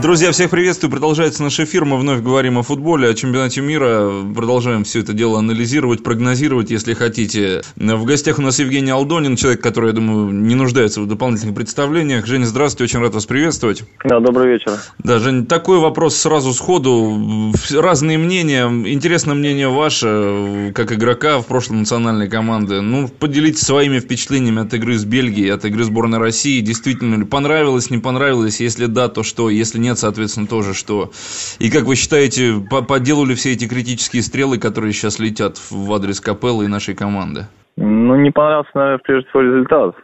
Друзья, всех приветствую. Продолжается наш эфир. Мы вновь говорим о футболе, о чемпионате мира. Продолжаем все это дело анализировать, прогнозировать, если хотите. В гостях у нас Евгений Алдонин, человек, который, я думаю, не нуждается в дополнительных представлениях. Женя, здравствуйте, очень рад вас приветствовать. Да, добрый вечер. Да, Жень, такой вопрос сразу сходу. Разные мнения. Интересно мнение ваше, как игрока в прошлой национальной команды. Ну, поделитесь своими впечатлениями от игры с Бельгией, от игры сборной России. Действительно ли понравилось, не понравилось? Если да, то что? Если нет, соответственно, тоже что. И как вы считаете, по, по делу ли все эти критические стрелы, которые сейчас летят в адрес Капеллы и нашей команды? Ну, не понравился, наверное, прежде всего результат.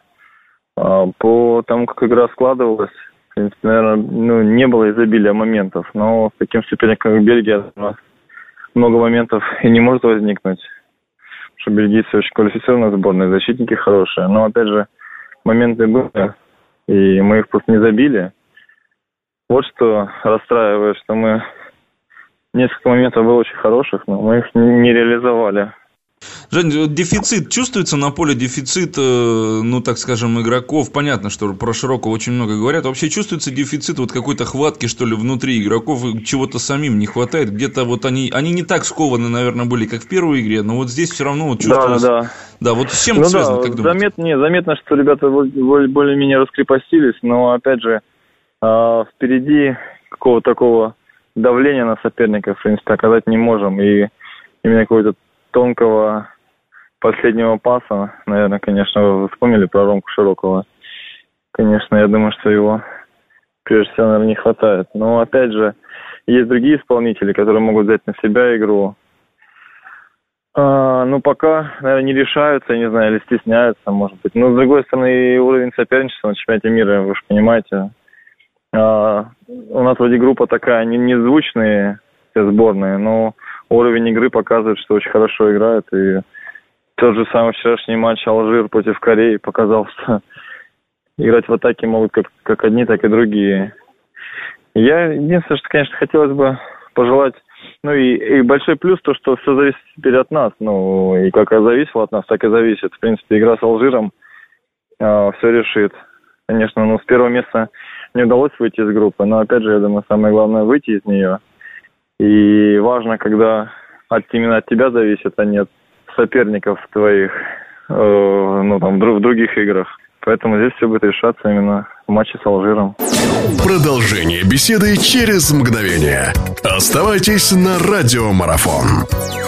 А, по тому, как игра складывалась, в принципе, наверное, ну, не было изобилия моментов. Но с таким соперником, как Бельгия, у нас много моментов и не может возникнуть. Потому что бельгийцы очень квалифицированная сборная, защитники хорошие. Но, опять же, моменты были, и мы их просто не забили. Вот что расстраивает, что мы несколько моментов было очень хороших, но мы их не реализовали. Жень, дефицит чувствуется на поле дефицит, э, ну так скажем, игроков. Понятно, что про Широкого очень много говорят. Вообще чувствуется дефицит вот какой-то хватки, что ли, внутри игроков, чего-то самим не хватает. Где-то вот они, они не так скованы, наверное, были, как в первой игре, но вот здесь все равно вот чувствуется. Да, да. Да, вот с чем ну, это связано, да, как думаете? Заметно, не, заметно, что ребята более-менее раскрепостились, но опять же, а, впереди какого-то такого давления на соперников, в принципе, оказать не можем. И именно какого-то тонкого последнего паса, наверное, конечно, вы вспомнили про Ромку Широкого. Конечно, я думаю, что его прежде всего, наверное, не хватает. Но, опять же, есть другие исполнители, которые могут взять на себя игру. А, ну, пока, наверное, не решаются, я не знаю, или стесняются, может быть. Но, с другой стороны, уровень соперничества на чемпионате мира, вы же понимаете, у нас вроде группа такая, не, не звучные все сборные, но уровень игры показывает, что очень хорошо играют. И тот же самый вчерашний матч Алжир против Кореи показал, что играть в атаке могут как, как одни, так и другие. Я единственное, что, конечно, хотелось бы пожелать, ну и, и большой плюс то, что все зависит теперь от нас. Ну и как зависело от нас, так и зависит. В принципе, игра с Алжиром э, все решит. Конечно, ну с первого места не удалось выйти из группы, но опять же, я думаю, самое главное выйти из нее. И важно, когда от, именно от тебя зависит, а не от соперников твоих, э, ну там в других играх. Поэтому здесь все будет решаться именно в матче с Алжиром. Продолжение беседы через мгновение. Оставайтесь на радиомарафон.